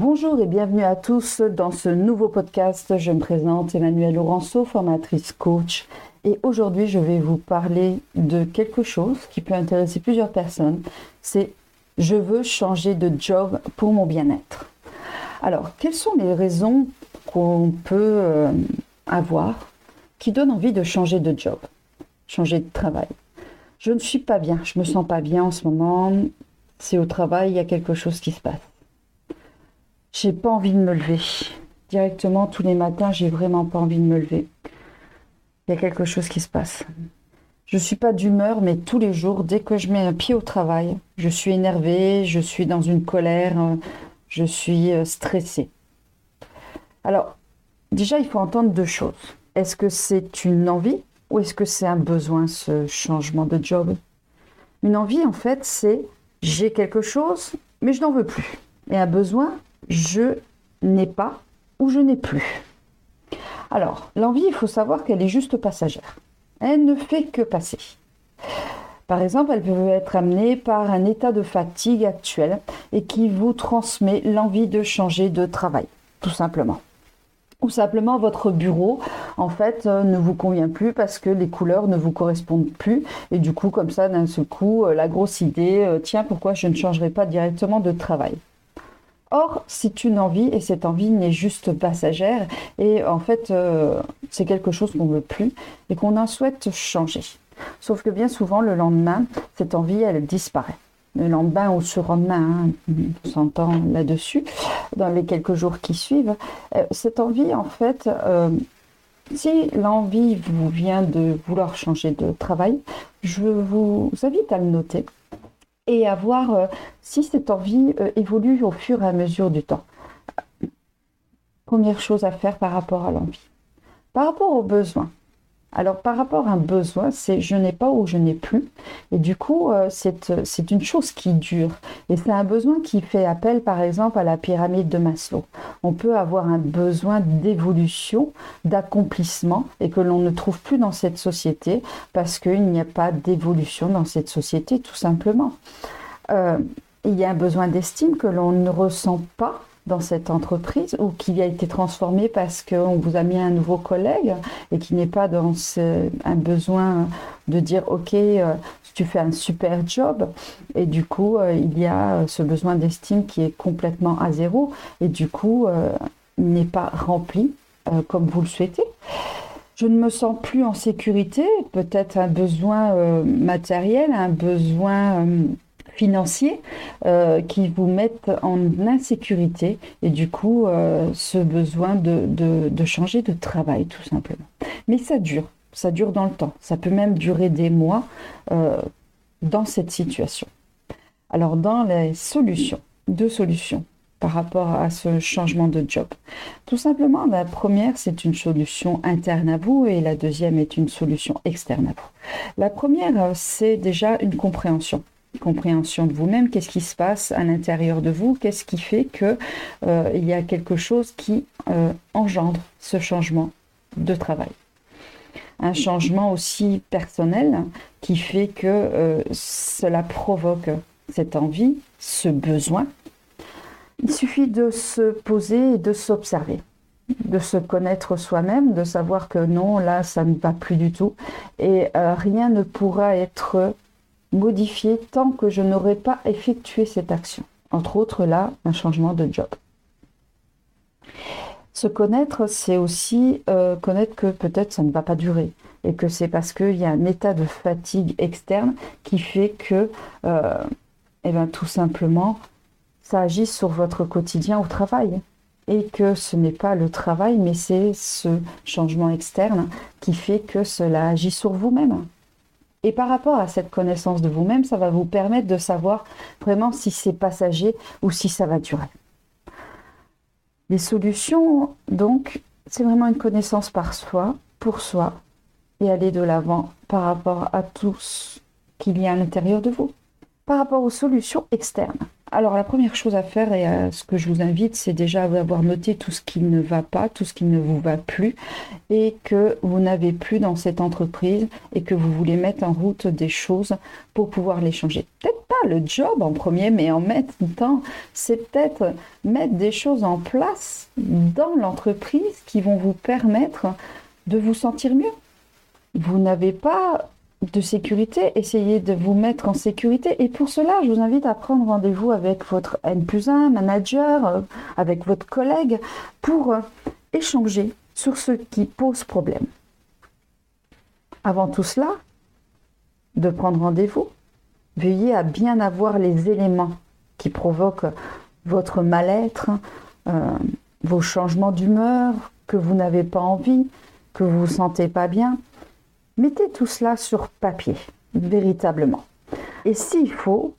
Bonjour et bienvenue à tous dans ce nouveau podcast. Je me présente Emmanuelle Laurenceau, formatrice coach. Et aujourd'hui, je vais vous parler de quelque chose qui peut intéresser plusieurs personnes. C'est je veux changer de job pour mon bien-être. Alors, quelles sont les raisons qu'on peut euh, avoir qui donnent envie de changer de job, changer de travail? Je ne suis pas bien, je me sens pas bien en ce moment. C'est au travail, il y a quelque chose qui se passe. J'ai pas envie de me lever. Directement, tous les matins, j'ai vraiment pas envie de me lever. Il y a quelque chose qui se passe. Je suis pas d'humeur, mais tous les jours, dès que je mets un pied au travail, je suis énervée, je suis dans une colère, euh, je suis euh, stressée. Alors, déjà, il faut entendre deux choses. Est-ce que c'est une envie ou est-ce que c'est un besoin, ce changement de job? Une envie, en fait, c'est j'ai quelque chose, mais je n'en veux plus. Et un besoin, je n'ai pas ou je n'ai plus. Alors, l'envie, il faut savoir qu'elle est juste passagère. Elle ne fait que passer. Par exemple, elle peut être amenée par un état de fatigue actuel et qui vous transmet l'envie de changer de travail, tout simplement. Ou simplement votre bureau, en fait, euh, ne vous convient plus parce que les couleurs ne vous correspondent plus. Et du coup, comme ça, d'un seul coup, euh, la grosse idée, euh, tiens, pourquoi je ne changerai pas directement de travail? Or, c'est une envie et cette envie n'est juste passagère et en fait, euh, c'est quelque chose qu'on ne veut plus et qu'on en souhaite changer. Sauf que bien souvent, le lendemain, cette envie, elle disparaît. Le lendemain ou ce lendemain, hein, on s'entend là-dessus, dans les quelques jours qui suivent, euh, cette envie, en fait, euh, si l'envie vous vient de vouloir changer de travail, je vous invite à le noter et à voir euh, si cette envie euh, évolue au fur et à mesure du temps. Première chose à faire par rapport à l'envie. Par rapport aux besoins, alors par rapport à un besoin, c'est je n'ai pas ou je n'ai plus. Et du coup, euh, c'est une chose qui dure. Et c'est un besoin qui fait appel par exemple à la pyramide de Maslow. On peut avoir un besoin d'évolution, d'accomplissement et que l'on ne trouve plus dans cette société parce qu'il n'y a pas d'évolution dans cette société tout simplement. Euh, il y a un besoin d'estime que l'on ne ressent pas dans cette entreprise ou qui a été transformé parce qu'on vous a mis un nouveau collègue et qui n'est pas dans un besoin de dire ok euh, tu fais un super job et du coup euh, il y a ce besoin d'estime qui est complètement à zéro et du coup euh, n'est pas rempli comme vous le souhaitez. Je ne me sens plus en sécurité, peut-être un besoin matériel, un besoin financiers euh, qui vous mettent en insécurité et du coup euh, ce besoin de, de, changer de travail tout simplement. Mais ça dure, ça dure dans le temps, ça peut même durer des mois euh, dans cette situation. Alors dans les solutions, deux solutions par rapport à ce changement de job. Tout simplement, la première, c'est une solution interne à vous et la deuxième est une solution externe à vous. La première, c'est déjà une compréhension compréhension de vous-même, qu'est-ce qui se passe à l'intérieur de vous, qu'est-ce qui fait que euh, il y a quelque chose qui euh, engendre ce changement de travail? Un changement aussi personnel qui fait que euh, cela provoque cette envie, ce besoin. Il suffit de se poser et de s'observer de se connaître soi-même, de savoir que non, là, ça ne va plus du tout. Et rien ne pourra être modifier tant que je n'aurai pas effectué cette action. Entre autres, là, un changement de job. Se connaître, c'est aussi euh, connaître que peut-être ça ne va pas durer et que c'est parce qu'il y a un état de fatigue externe qui fait que, euh, eh ben, tout simplement, ça agit sur votre quotidien au travail et que ce n'est pas le travail, mais c'est ce changement externe qui fait que cela agit sur vous-même. Et par rapport à cette connaissance de vous-même, ça va vous permettre de savoir vraiment si c'est passager ou si ça va durer. Les solutions, donc, c'est vraiment une connaissance par soi, pour soi, et aller de l'avant par rapport à tout ce qu'il y a à l'intérieur de vous. Par rapport aux solutions externes, Alors la première chose à faire et à ce que je vous invite, c'est déjà d'avoir noté tout ce qui ne va pas, tout ce qui ne vous va plus et que vous n'avez plus dans cette entreprise et que vous voulez mettre en route des choses pour pouvoir les changer. Peut-être pas le job en premier, mais en même temps, c'est peut-être mettre des choses en place dans l'entreprise qui vont vous permettre de vous sentir mieux. Vous n'avez pas de sécurité, essayez de vous mettre en sécurité. Et pour cela, je vous invite à prendre rendez-vous avec votre N plus 1 manager, euh, avec votre collègue, pour euh, échanger sur ce qui pose problème. Avant tout cela, de prendre rendez-vous, veuillez à bien avoir les éléments qui provoquent votre mal-être, euh, vos changements d'humeur, que vous n'avez pas envie, que vous ne vous sentez pas bien, Mettez tout cela sur papier, véritablement. Et s'il faut,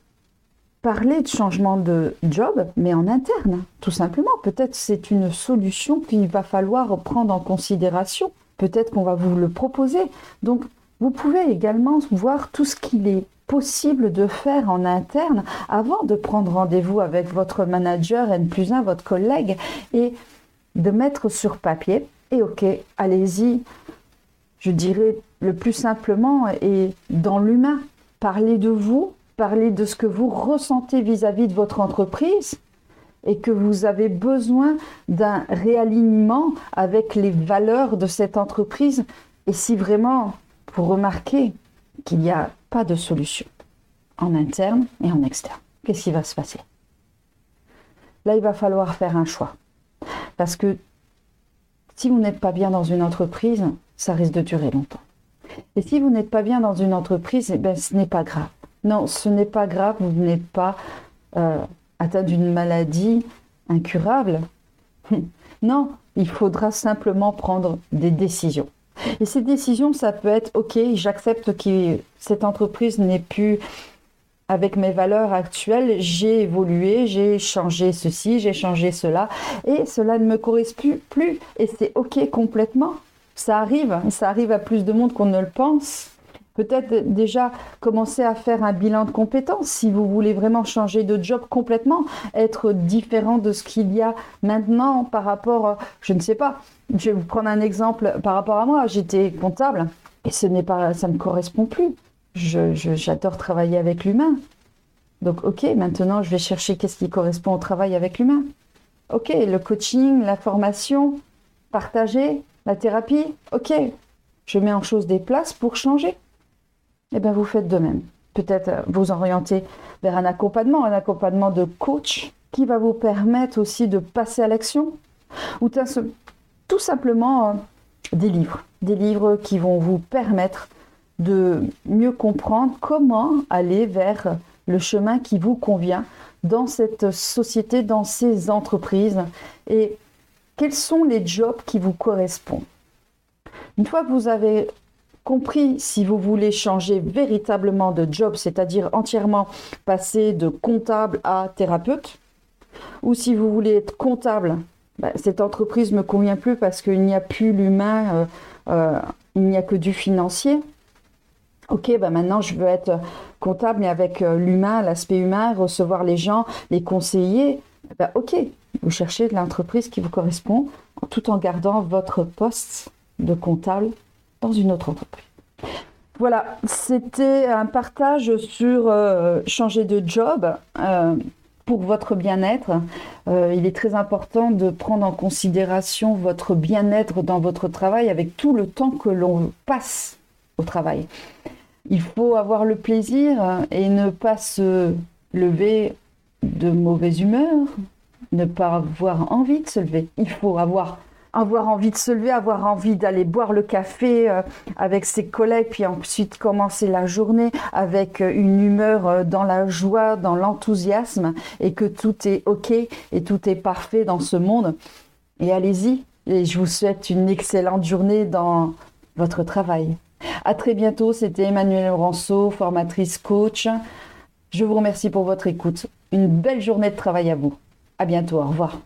parler de changement de job, mais en interne, tout simplement. Peut-être c'est une solution qu'il va falloir prendre en considération. Peut-être qu'on va vous le proposer. Donc, vous pouvez également voir tout ce qu'il est possible de faire en interne avant de prendre rendez-vous avec votre manager N plus 1, votre collègue, et de mettre sur papier. Et ok, allez-y, je dirais le plus simplement et dans l'humain. Parlez de vous, parlez de ce que vous ressentez vis-à-vis de votre entreprise et que vous avez besoin d'un réalignement avec les valeurs de cette entreprise. Et si vraiment vous remarquez qu'il n'y a pas de solution en interne et en externe, qu'est-ce qui va se passer? Là, il va falloir faire un choix. Parce que si vous n'êtes pas bien dans une entreprise, ça risque de durer longtemps. Et si vous n'êtes pas bien dans une entreprise, eh ben, ce n'est pas grave. Non, ce n'est pas grave, vous n'êtes pas euh, atteint d'une maladie incurable. non, il faudra simplement prendre des décisions. Et ces décisions, ça peut être, OK, j'accepte que cette entreprise n'est plus avec mes valeurs actuelles, j'ai évolué, j'ai changé ceci, j'ai changé cela, et cela ne me correspond plus, et c'est OK complètement. Ça arrive, ça arrive à plus de monde qu'on ne le pense. Peut-être déjà commencer à faire un bilan de compétences si vous voulez vraiment changer de job complètement, être différent de ce qu'il y a maintenant par rapport, je ne sais pas. Je vais vous prendre un exemple par rapport à moi. J'étais comptable et ce n'est pas, ça ne correspond plus. J'adore travailler avec l'humain. Donc, ok, maintenant je vais chercher qu'est-ce qui correspond au travail avec l'humain. Ok, le coaching, la formation, partager, la thérapie, ok, je mets en chose des places pour changer. Eh bien, vous faites de même. Peut-être euh, vous orienter vers un accompagnement, un accompagnement de coach qui va vous permettre aussi de passer à l'action. Ou tout simplement euh, des livres. Des livres qui vont vous permettre de mieux comprendre comment aller vers le chemin qui vous convient dans cette société, dans ces entreprises. Et quels sont les jobs qui vous correspondent? Une fois que vous avez compris si vous voulez changer véritablement de job, c'est-à-dire entièrement passer de comptable à thérapeute, ou si vous voulez être comptable, bah, cette entreprise ne me convient plus parce qu'il n'y a plus l'humain, euh, euh, il n'y a que du financier. Ok, bah maintenant je veux être comptable, mais avec euh, l'humain, l'aspect humain, recevoir les gens, les conseiller. Bah, ok, vous cherchez l'entreprise qui vous correspond tout en gardant votre poste de comptable dans une autre entreprise. Voilà, c'était un partage sur euh, changer de job euh, pour votre bien-être. Il est très important de prendre en considération votre bien-être dans votre travail avec tout le temps que l'on passe au travail. Il faut avoir le plaisir et ne pas se lever de mauvaise humeur, ne pas avoir envie de se lever. Il faut avoir avoir envie de se lever, avoir envie d'aller boire le café euh, avec ses collègues, puis ensuite commencer la journée avec euh, une humeur euh, dans la joie, dans l'enthousiasme, et que tout est OK et tout est parfait dans ce monde. Et allez-y, et je vous souhaite une excellente journée dans votre travail. À très bientôt, c'était Emmanuel Ranceau, formatrice coach. Je vous remercie pour votre écoute. Une belle journée de travail à vous. À bientôt, au revoir.